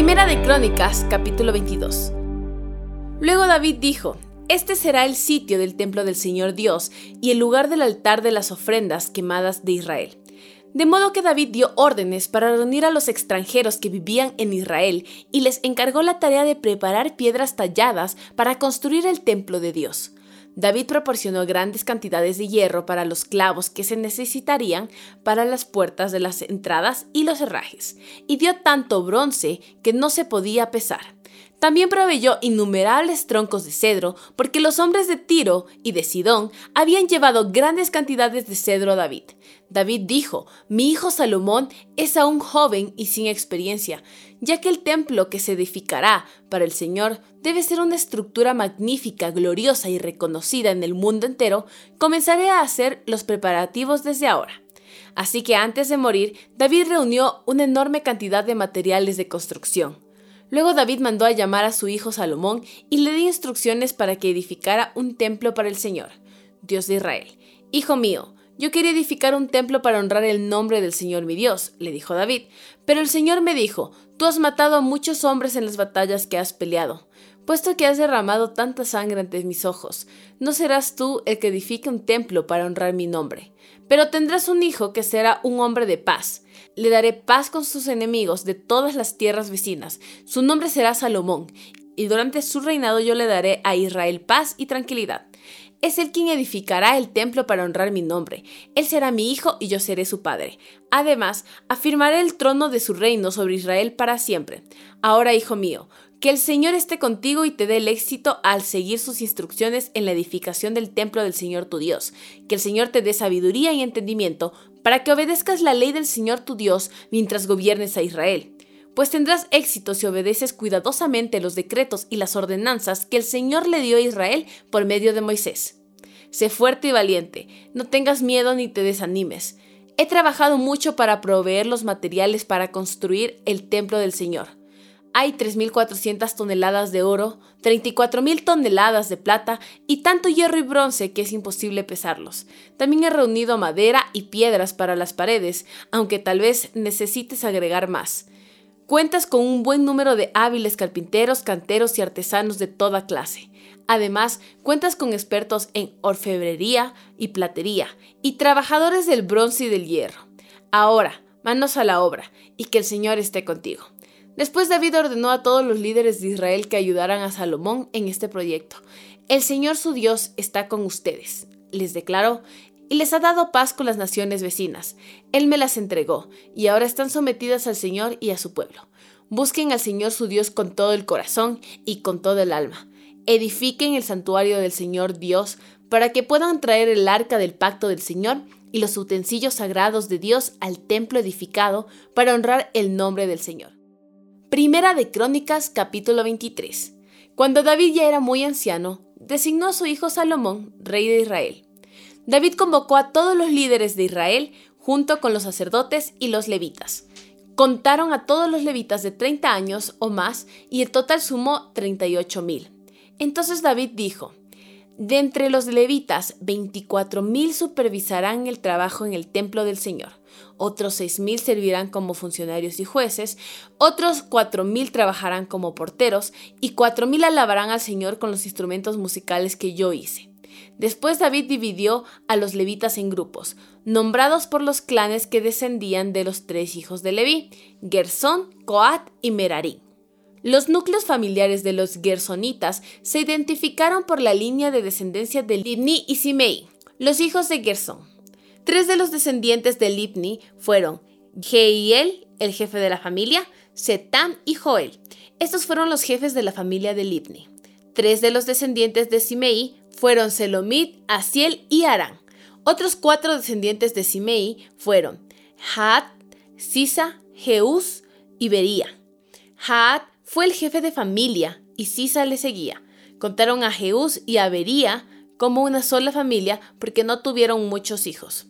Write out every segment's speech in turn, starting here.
Primera de Crónicas, capítulo 22. Luego David dijo, Este será el sitio del templo del Señor Dios y el lugar del altar de las ofrendas quemadas de Israel. De modo que David dio órdenes para reunir a los extranjeros que vivían en Israel y les encargó la tarea de preparar piedras talladas para construir el templo de Dios. David proporcionó grandes cantidades de hierro para los clavos que se necesitarían para las puertas de las entradas y los herrajes, y dio tanto bronce que no se podía pesar. También proveyó innumerables troncos de cedro, porque los hombres de Tiro y de Sidón habían llevado grandes cantidades de cedro a David. David dijo, mi hijo Salomón es aún joven y sin experiencia, ya que el templo que se edificará para el Señor debe ser una estructura magnífica, gloriosa y reconocida en el mundo entero, comenzaré a hacer los preparativos desde ahora. Así que antes de morir, David reunió una enorme cantidad de materiales de construcción Luego David mandó a llamar a su hijo Salomón y le dio instrucciones para que edificara un templo para el Señor, Dios de Israel. Hijo mío, yo quería edificar un templo para honrar el nombre del Señor mi Dios, le dijo David. Pero el Señor me dijo, tú has matado a muchos hombres en las batallas que has peleado. Puesto que has derramado tanta sangre ante mis ojos, no serás tú el que edifique un templo para honrar mi nombre. Pero tendrás un hijo que será un hombre de paz. Le daré paz con sus enemigos de todas las tierras vecinas. Su nombre será Salomón, y durante su reinado yo le daré a Israel paz y tranquilidad. Es él quien edificará el templo para honrar mi nombre. Él será mi hijo y yo seré su padre. Además, afirmaré el trono de su reino sobre Israel para siempre. Ahora, hijo mío, que el Señor esté contigo y te dé el éxito al seguir sus instrucciones en la edificación del templo del Señor tu Dios. Que el Señor te dé sabiduría y entendimiento para que obedezcas la ley del Señor tu Dios mientras gobiernes a Israel. Pues tendrás éxito si obedeces cuidadosamente los decretos y las ordenanzas que el Señor le dio a Israel por medio de Moisés. Sé fuerte y valiente, no tengas miedo ni te desanimes. He trabajado mucho para proveer los materiales para construir el templo del Señor hay 3.400 toneladas de oro, 34.000 toneladas de plata y tanto hierro y bronce que es imposible pesarlos. También he reunido madera y piedras para las paredes, aunque tal vez necesites agregar más. Cuentas con un buen número de hábiles carpinteros, canteros y artesanos de toda clase. Además, cuentas con expertos en orfebrería y platería y trabajadores del bronce y del hierro. Ahora, manos a la obra y que el Señor esté contigo. Después David ordenó a todos los líderes de Israel que ayudaran a Salomón en este proyecto. El Señor su Dios está con ustedes, les declaró, y les ha dado paz con las naciones vecinas. Él me las entregó, y ahora están sometidas al Señor y a su pueblo. Busquen al Señor su Dios con todo el corazón y con todo el alma. Edifiquen el santuario del Señor Dios para que puedan traer el arca del pacto del Señor y los utensilios sagrados de Dios al templo edificado para honrar el nombre del Señor. Primera de Crónicas capítulo 23. Cuando David ya era muy anciano, designó a su hijo Salomón rey de Israel. David convocó a todos los líderes de Israel junto con los sacerdotes y los levitas. Contaron a todos los levitas de 30 años o más y el total sumó 38 mil. Entonces David dijo, de entre los levitas, 24.000 supervisarán el trabajo en el templo del Señor, otros 6.000 servirán como funcionarios y jueces, otros 4.000 trabajarán como porteros y 4.000 alabarán al Señor con los instrumentos musicales que yo hice. Después David dividió a los levitas en grupos, nombrados por los clanes que descendían de los tres hijos de Leví, Gersón, Coat y Merarí. Los núcleos familiares de los gersonitas se identificaron por la línea de descendencia de Libni y Simei, los hijos de Gersón. Tres de los descendientes de Libni fueron Jeiel, el jefe de la familia, Setam y Joel. Estos fueron los jefes de la familia de Libni. Tres de los descendientes de Simei fueron Selomit, Asiel y Arán. Otros cuatro descendientes de Simei fueron Had, Sisa, Jeús y Bería. Had fue el jefe de familia y Sisa le seguía. Contaron a Jeús y a Bería como una sola familia porque no tuvieron muchos hijos.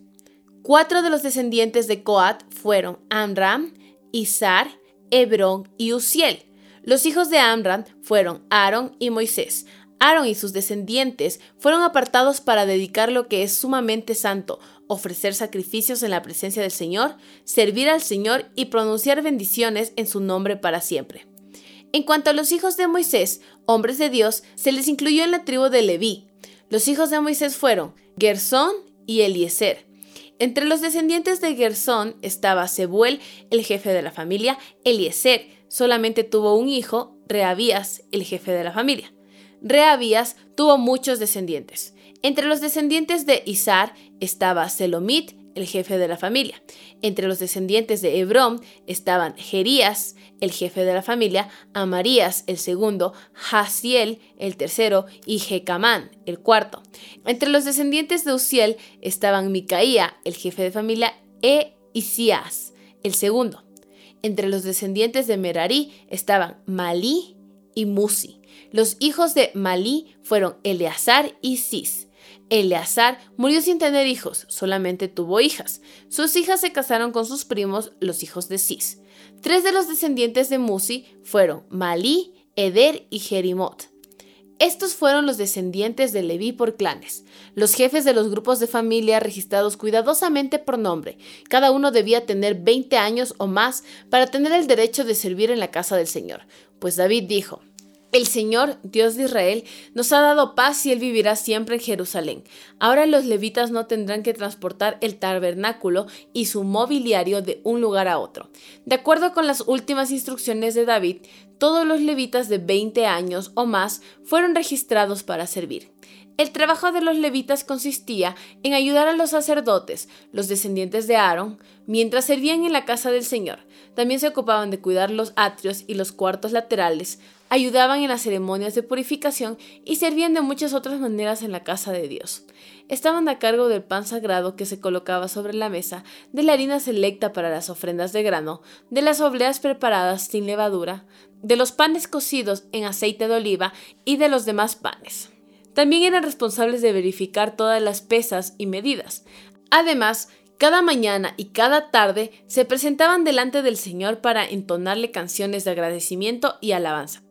Cuatro de los descendientes de Coat fueron Amram, Izar, Hebrón y Uziel. Los hijos de Amram fueron Aarón y Moisés. Aarón y sus descendientes fueron apartados para dedicar lo que es sumamente santo, ofrecer sacrificios en la presencia del Señor, servir al Señor y pronunciar bendiciones en su nombre para siempre. En cuanto a los hijos de Moisés, hombres de Dios, se les incluyó en la tribu de Leví. Los hijos de Moisés fueron Gersón y Eliezer. Entre los descendientes de Gersón estaba Sebuel, el jefe de la familia. Eliezer solamente tuvo un hijo, Reabías, el jefe de la familia. Reabías tuvo muchos descendientes. Entre los descendientes de Isar estaba Selomit, el jefe de la familia. Entre los descendientes de Hebrón estaban Jerías, el jefe de la familia, Amarías, el segundo, Hasiel, el tercero, y Jecamán, el cuarto. Entre los descendientes de Uziel estaban Micaía, el jefe de familia, e Isías, el segundo. Entre los descendientes de Merari estaban Malí y Musi. Los hijos de Malí fueron Eleazar y Cis. Eleazar murió sin tener hijos, solamente tuvo hijas. Sus hijas se casaron con sus primos, los hijos de Cis. Tres de los descendientes de Musi fueron Malí, Eder y Jerimot. Estos fueron los descendientes de Leví por clanes, los jefes de los grupos de familia registrados cuidadosamente por nombre. Cada uno debía tener 20 años o más para tener el derecho de servir en la casa del Señor. Pues David dijo, el Señor, Dios de Israel, nos ha dado paz y Él vivirá siempre en Jerusalén. Ahora los levitas no tendrán que transportar el tabernáculo y su mobiliario de un lugar a otro. De acuerdo con las últimas instrucciones de David, todos los levitas de 20 años o más fueron registrados para servir. El trabajo de los levitas consistía en ayudar a los sacerdotes, los descendientes de Aarón, mientras servían en la casa del Señor. También se ocupaban de cuidar los atrios y los cuartos laterales, ayudaban en las ceremonias de purificación y servían de muchas otras maneras en la casa de Dios. Estaban a cargo del pan sagrado que se colocaba sobre la mesa, de la harina selecta para las ofrendas de grano, de las obleas preparadas sin levadura, de los panes cocidos en aceite de oliva y de los demás panes. También eran responsables de verificar todas las pesas y medidas. Además, cada mañana y cada tarde se presentaban delante del Señor para entonarle canciones de agradecimiento y alabanza.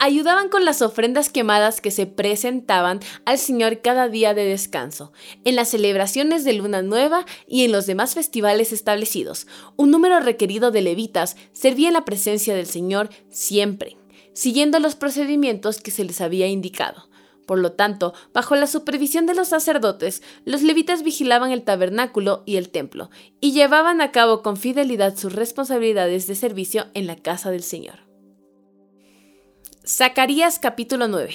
Ayudaban con las ofrendas quemadas que se presentaban al Señor cada día de descanso, en las celebraciones de Luna Nueva y en los demás festivales establecidos. Un número requerido de levitas servía en la presencia del Señor siempre, siguiendo los procedimientos que se les había indicado. Por lo tanto, bajo la supervisión de los sacerdotes, los levitas vigilaban el tabernáculo y el templo, y llevaban a cabo con fidelidad sus responsabilidades de servicio en la casa del Señor. Zacarías capítulo 9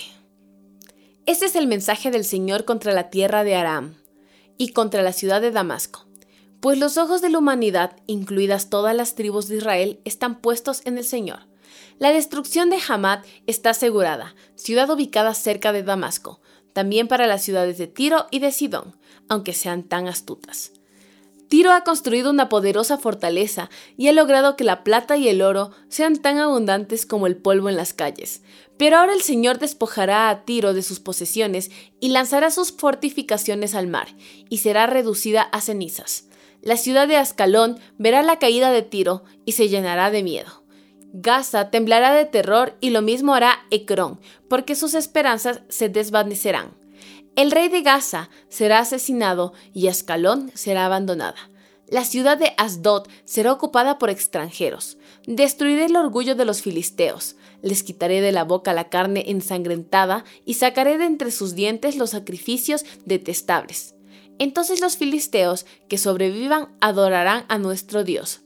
Este es el mensaje del Señor contra la tierra de Aram y contra la ciudad de Damasco. Pues los ojos de la humanidad, incluidas todas las tribus de Israel, están puestos en el Señor la destrucción de Hamad está asegurada, ciudad ubicada cerca de Damasco, también para las ciudades de Tiro y de Sidón, aunque sean tan astutas. Tiro ha construido una poderosa fortaleza y ha logrado que la plata y el oro sean tan abundantes como el polvo en las calles. Pero ahora el Señor despojará a Tiro de sus posesiones y lanzará sus fortificaciones al mar, y será reducida a cenizas. La ciudad de Ascalón verá la caída de Tiro y se llenará de miedo. Gaza temblará de terror y lo mismo hará Ecrón, porque sus esperanzas se desvanecerán. El rey de Gaza será asesinado y Ascalón será abandonada. La ciudad de Asdod será ocupada por extranjeros. Destruiré el orgullo de los filisteos. Les quitaré de la boca la carne ensangrentada y sacaré de entre sus dientes los sacrificios detestables. Entonces los filisteos que sobrevivan adorarán a nuestro Dios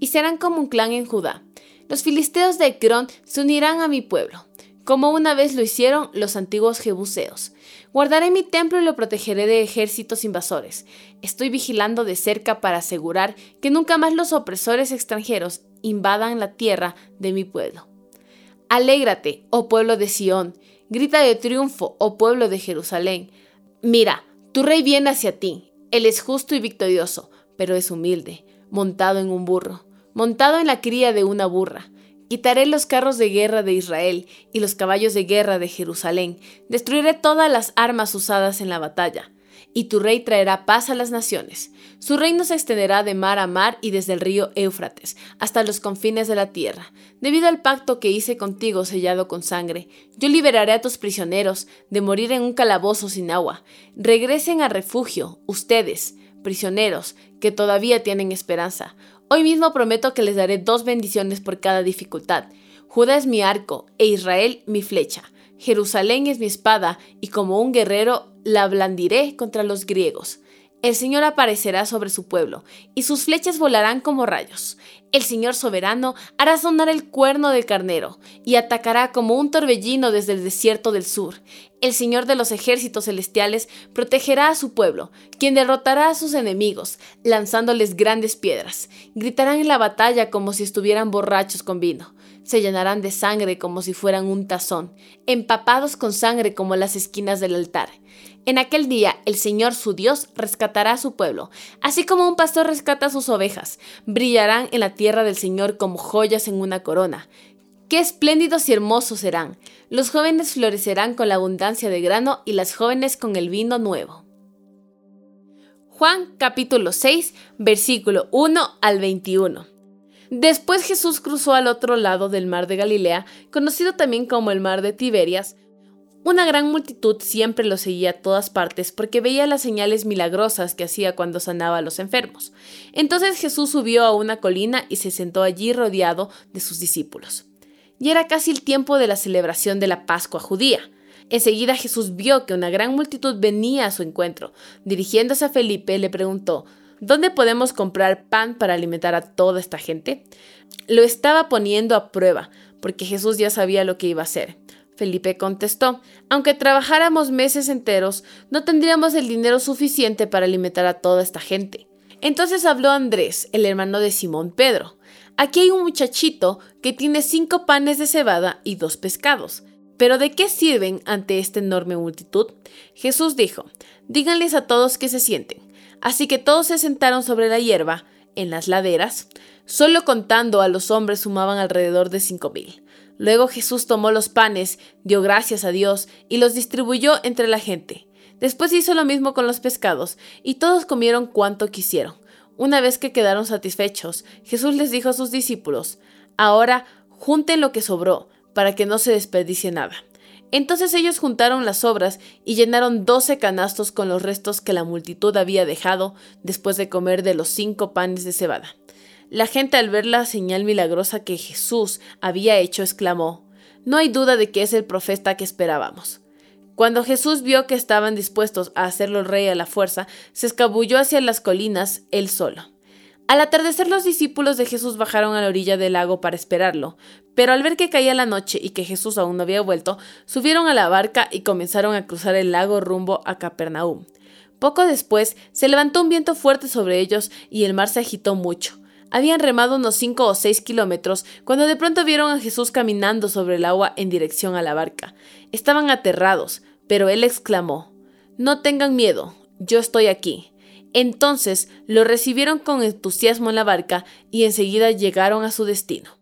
y serán como un clan en Judá. Los filisteos de Ecrón se unirán a mi pueblo, como una vez lo hicieron los antiguos jebuseos. Guardaré mi templo y lo protegeré de ejércitos invasores. Estoy vigilando de cerca para asegurar que nunca más los opresores extranjeros invadan la tierra de mi pueblo. Alégrate, oh pueblo de Sión, grita de triunfo, oh pueblo de Jerusalén. Mira, tu rey viene hacia ti. Él es justo y victorioso, pero es humilde, montado en un burro montado en la cría de una burra. Quitaré los carros de guerra de Israel y los caballos de guerra de Jerusalén. Destruiré todas las armas usadas en la batalla. Y tu rey traerá paz a las naciones. Su reino se extenderá de mar a mar y desde el río Éufrates hasta los confines de la tierra. Debido al pacto que hice contigo sellado con sangre, yo liberaré a tus prisioneros de morir en un calabozo sin agua. Regresen a refugio, ustedes, prisioneros, que todavía tienen esperanza. Hoy mismo prometo que les daré dos bendiciones por cada dificultad. Judá es mi arco e Israel mi flecha. Jerusalén es mi espada y como un guerrero la blandiré contra los griegos. El Señor aparecerá sobre su pueblo, y sus flechas volarán como rayos. El Señor soberano hará sonar el cuerno del carnero, y atacará como un torbellino desde el desierto del sur. El Señor de los ejércitos celestiales protegerá a su pueblo, quien derrotará a sus enemigos, lanzándoles grandes piedras. Gritarán en la batalla como si estuvieran borrachos con vino. Se llenarán de sangre como si fueran un tazón, empapados con sangre como las esquinas del altar. En aquel día el Señor su Dios rescatará a su pueblo, así como un pastor rescata a sus ovejas. Brillarán en la tierra del Señor como joyas en una corona. Qué espléndidos y hermosos serán. Los jóvenes florecerán con la abundancia de grano y las jóvenes con el vino nuevo. Juan capítulo 6, versículo 1 al 21. Después Jesús cruzó al otro lado del mar de Galilea, conocido también como el mar de Tiberias, una gran multitud siempre lo seguía a todas partes porque veía las señales milagrosas que hacía cuando sanaba a los enfermos. Entonces Jesús subió a una colina y se sentó allí rodeado de sus discípulos. Y era casi el tiempo de la celebración de la Pascua judía. Enseguida Jesús vio que una gran multitud venía a su encuentro. Dirigiéndose a Felipe le preguntó, ¿Dónde podemos comprar pan para alimentar a toda esta gente? Lo estaba poniendo a prueba, porque Jesús ya sabía lo que iba a hacer. Felipe contestó, aunque trabajáramos meses enteros, no tendríamos el dinero suficiente para alimentar a toda esta gente. Entonces habló Andrés, el hermano de Simón Pedro. Aquí hay un muchachito que tiene cinco panes de cebada y dos pescados. ¿Pero de qué sirven ante esta enorme multitud? Jesús dijo, díganles a todos que se sienten. Así que todos se sentaron sobre la hierba, en las laderas. Solo contando a los hombres sumaban alrededor de cinco mil. Luego Jesús tomó los panes, dio gracias a Dios y los distribuyó entre la gente. Después hizo lo mismo con los pescados, y todos comieron cuanto quisieron. Una vez que quedaron satisfechos, Jesús les dijo a sus discípulos, Ahora junten lo que sobró, para que no se desperdicie nada. Entonces ellos juntaron las sobras y llenaron doce canastos con los restos que la multitud había dejado después de comer de los cinco panes de cebada. La gente al ver la señal milagrosa que Jesús había hecho exclamó, No hay duda de que es el profeta que esperábamos. Cuando Jesús vio que estaban dispuestos a hacerlo rey a la fuerza, se escabulló hacia las colinas él solo. Al atardecer los discípulos de Jesús bajaron a la orilla del lago para esperarlo, pero al ver que caía la noche y que Jesús aún no había vuelto, subieron a la barca y comenzaron a cruzar el lago rumbo a Capernaum. Poco después se levantó un viento fuerte sobre ellos y el mar se agitó mucho. Habían remado unos cinco o seis kilómetros cuando de pronto vieron a Jesús caminando sobre el agua en dirección a la barca. Estaban aterrados, pero él exclamó, No tengan miedo, yo estoy aquí. Entonces lo recibieron con entusiasmo en la barca y enseguida llegaron a su destino.